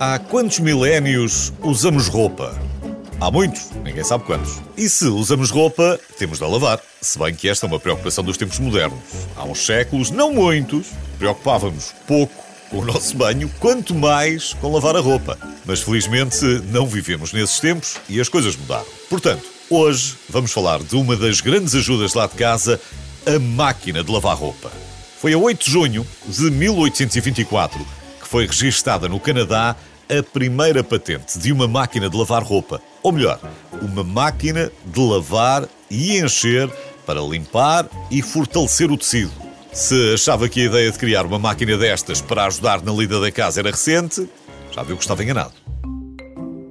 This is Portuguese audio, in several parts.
Há quantos milénios usamos roupa? Há muitos, ninguém sabe quantos. E se usamos roupa, temos de a lavar. Se bem que esta é uma preocupação dos tempos modernos. Há uns séculos, não muitos, preocupávamos pouco com o nosso banho, quanto mais com lavar a roupa. Mas felizmente não vivemos nesses tempos e as coisas mudaram. Portanto, hoje vamos falar de uma das grandes ajudas lá de casa, a máquina de lavar roupa. Foi a 8 de junho de 1824 que foi registada no Canadá a primeira patente de uma máquina de lavar roupa. Ou melhor, uma máquina de lavar e encher para limpar e fortalecer o tecido. Se achava que a ideia de criar uma máquina destas para ajudar na lida da casa era recente, já viu que estava enganado.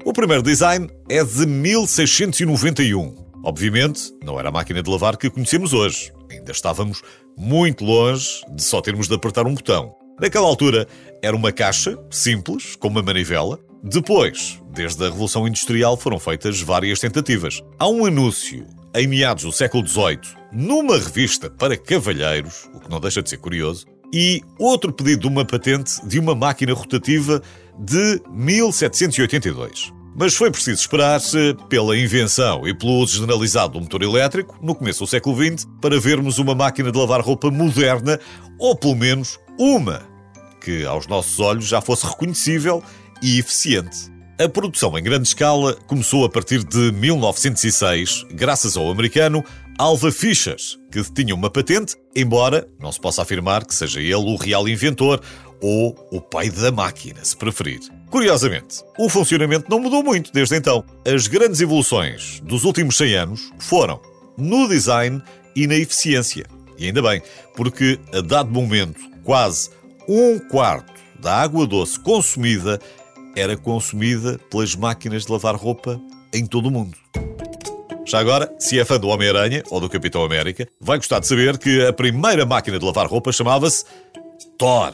O primeiro design é de 1691. Obviamente, não era a máquina de lavar que conhecemos hoje. Ainda estávamos muito longe de só termos de apertar um botão. Naquela altura, era uma caixa simples, com uma manivela. Depois, desde a Revolução Industrial, foram feitas várias tentativas. Há um anúncio, em meados do século XVIII, numa revista para cavalheiros, o que não deixa de ser curioso, e outro pedido de uma patente de uma máquina rotativa de 1782. Mas foi preciso esperar-se pela invenção e pelo uso generalizado do motor elétrico, no começo do século XX, para vermos uma máquina de lavar roupa moderna, ou pelo menos uma, que aos nossos olhos já fosse reconhecível e eficiente. A produção em grande escala começou a partir de 1906, graças ao americano Alva Fischer, que tinha uma patente, embora não se possa afirmar que seja ele o real inventor ou o pai da máquina, se preferir. Curiosamente, o funcionamento não mudou muito desde então. As grandes evoluções dos últimos 100 anos foram no design e na eficiência. E ainda bem, porque a dado momento, quase um quarto da água doce consumida era consumida pelas máquinas de lavar roupa em todo o mundo. Já agora, se é fã do Homem-Aranha ou do Capitão América, vai gostar de saber que a primeira máquina de lavar roupa chamava-se Thor.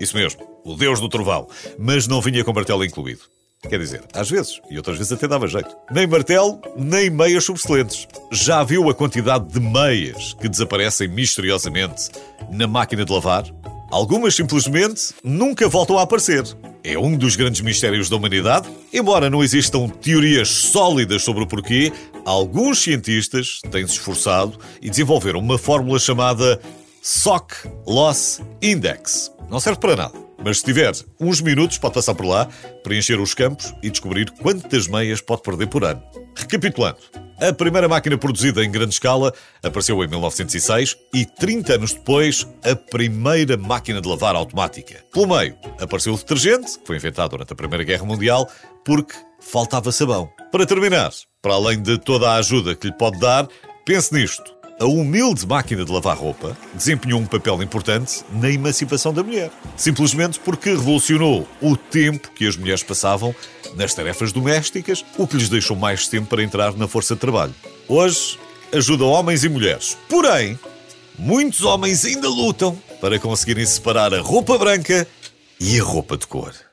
Isso mesmo, o deus do trovão. Mas não vinha com martelo incluído. Quer dizer, às vezes, e outras vezes até dava jeito. Nem martelo, nem meias subsolentes. Já viu a quantidade de meias que desaparecem misteriosamente na máquina de lavar? Algumas simplesmente nunca voltam a aparecer. É um dos grandes mistérios da humanidade. Embora não existam teorias sólidas sobre o porquê, alguns cientistas têm se esforçado e desenvolveram uma fórmula chamada Sock Loss Index. Não serve para nada. Mas se tiver uns minutos, pode passar por lá, preencher os campos e descobrir quantas meias pode perder por ano. Recapitulando, a primeira máquina produzida em grande escala apareceu em 1906 e 30 anos depois, a primeira máquina de lavar automática. Pelo meio, apareceu o detergente, que foi inventado durante a Primeira Guerra Mundial, porque faltava sabão. Para terminar, para além de toda a ajuda que lhe pode dar, pense nisto a humilde máquina de lavar roupa desempenhou um papel importante na emancipação da mulher. Simplesmente porque revolucionou o tempo que as mulheres passavam nas tarefas domésticas, o que lhes deixou mais tempo para entrar na força de trabalho. Hoje, ajuda homens e mulheres. Porém, muitos homens ainda lutam para conseguirem separar a roupa branca e a roupa de cor.